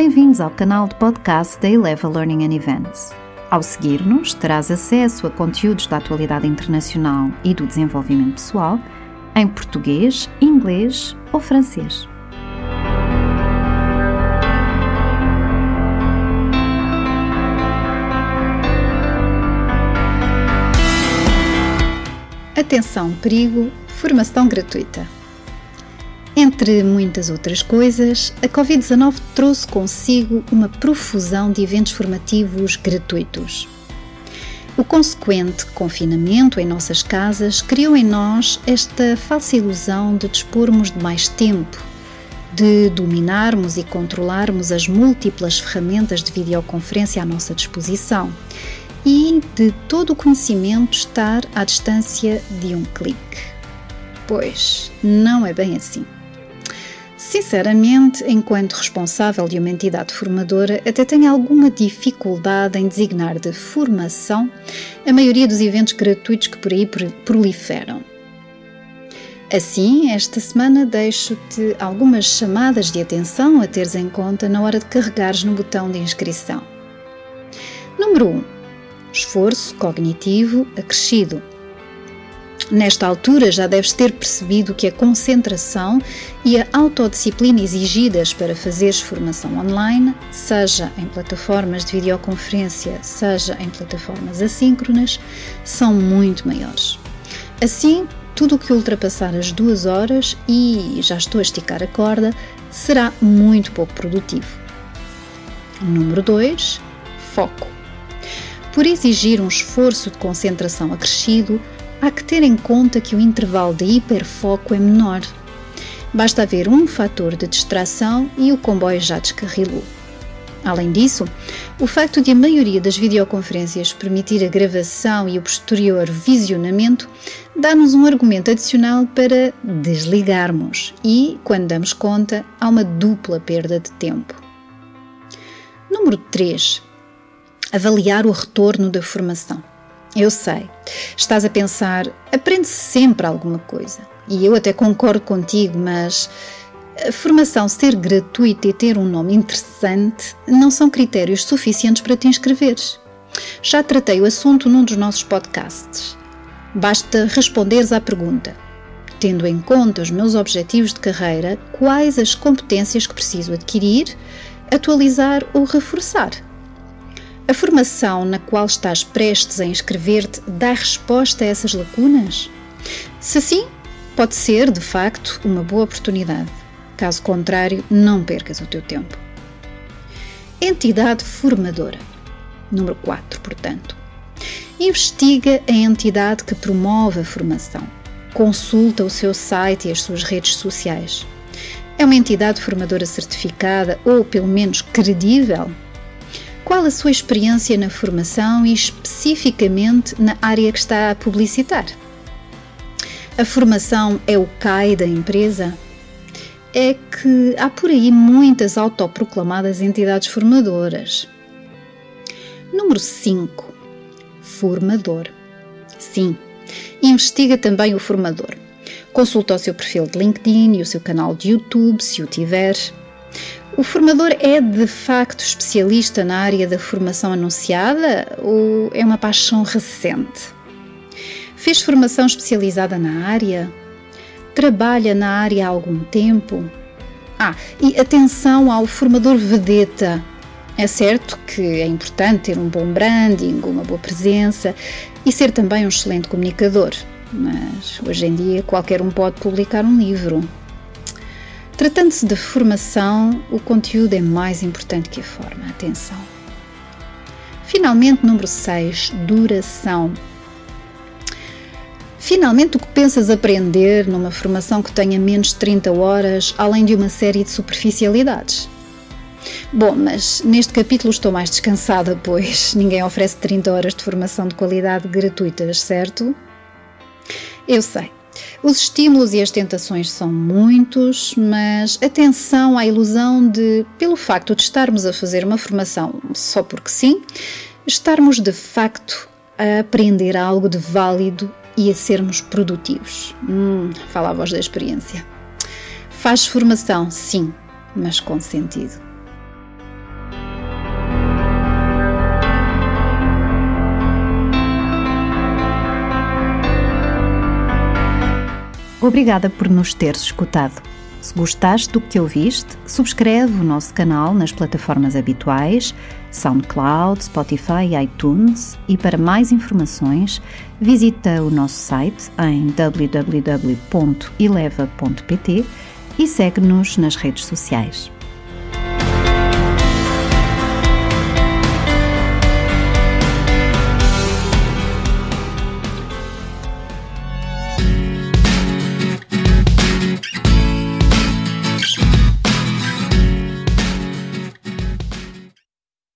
Bem-vindos ao canal de podcast da Eleva Learning and Events. Ao seguir-nos, terás acesso a conteúdos da atualidade internacional e do desenvolvimento pessoal em português, inglês ou francês. Atenção, perigo, formação gratuita. Entre muitas outras coisas, a Covid-19 trouxe consigo uma profusão de eventos formativos gratuitos. O consequente confinamento em nossas casas criou em nós esta falsa ilusão de dispormos de mais tempo, de dominarmos e controlarmos as múltiplas ferramentas de videoconferência à nossa disposição e de todo o conhecimento estar à distância de um clique. Pois não é bem assim. Sinceramente, enquanto responsável de uma entidade formadora, até tenho alguma dificuldade em designar de formação a maioria dos eventos gratuitos que por aí proliferam. Assim, esta semana deixo-te algumas chamadas de atenção a teres em conta na hora de carregares no botão de inscrição. Número 1. Esforço cognitivo acrescido. Nesta altura já deves ter percebido que a concentração e a autodisciplina exigidas para fazeres formação online, seja em plataformas de videoconferência, seja em plataformas assíncronas, são muito maiores. Assim, tudo o que ultrapassar as duas horas, e já estou a esticar a corda, será muito pouco produtivo. Número 2. Foco. Por exigir um esforço de concentração acrescido, há que ter em conta que o intervalo de hiperfoco é menor. Basta haver um fator de distração e o comboio já descarrilou. Além disso, o facto de a maioria das videoconferências permitir a gravação e o posterior visionamento dá-nos um argumento adicional para desligarmos e, quando damos conta, há uma dupla perda de tempo. Número 3. Avaliar o retorno da formação. Eu sei. Estás a pensar, aprende-se sempre alguma coisa. E eu até concordo contigo, mas a formação ser gratuita e ter um nome interessante não são critérios suficientes para te inscreveres. Já tratei o assunto num dos nossos podcasts. Basta responderes à pergunta: tendo em conta os meus objetivos de carreira, quais as competências que preciso adquirir, atualizar ou reforçar? A formação na qual estás prestes a inscrever-te dá resposta a essas lacunas? Se sim, pode ser, de facto, uma boa oportunidade. Caso contrário, não percas o teu tempo. Entidade formadora. Número 4, portanto. Investiga a entidade que promove a formação. Consulta o seu site e as suas redes sociais. É uma entidade formadora certificada ou, pelo menos, credível? Qual a sua experiência na formação e especificamente na área que está a publicitar? A formação é o CAI da empresa? É que há por aí muitas autoproclamadas entidades formadoras. Número 5. Formador. Sim, investiga também o formador. Consulta o seu perfil de LinkedIn e o seu canal de YouTube, se o tiver. O formador é de facto especialista na área da formação anunciada ou é uma paixão recente? Fez formação especializada na área? Trabalha na área há algum tempo? Ah, e atenção ao formador vedeta. É certo que é importante ter um bom branding, uma boa presença e ser também um excelente comunicador, mas hoje em dia qualquer um pode publicar um livro. Tratando-se de formação, o conteúdo é mais importante que a forma. Atenção. Finalmente, número 6, duração. Finalmente, o que pensas aprender numa formação que tenha menos de 30 horas, além de uma série de superficialidades? Bom, mas neste capítulo estou mais descansada, pois ninguém oferece 30 horas de formação de qualidade gratuitas, certo? Eu sei. Os estímulos e as tentações são muitos, mas atenção à ilusão de, pelo facto de estarmos a fazer uma formação só porque sim, estarmos de facto a aprender algo de válido e a sermos produtivos. Hum, fala a voz da experiência. Faz formação, sim, mas com sentido. Obrigada por nos teres escutado. Se gostaste do que ouviste, subscreve o nosso canal nas plataformas habituais SoundCloud, Spotify e iTunes e para mais informações visita o nosso site em www.ileva.pt e segue-nos nas redes sociais.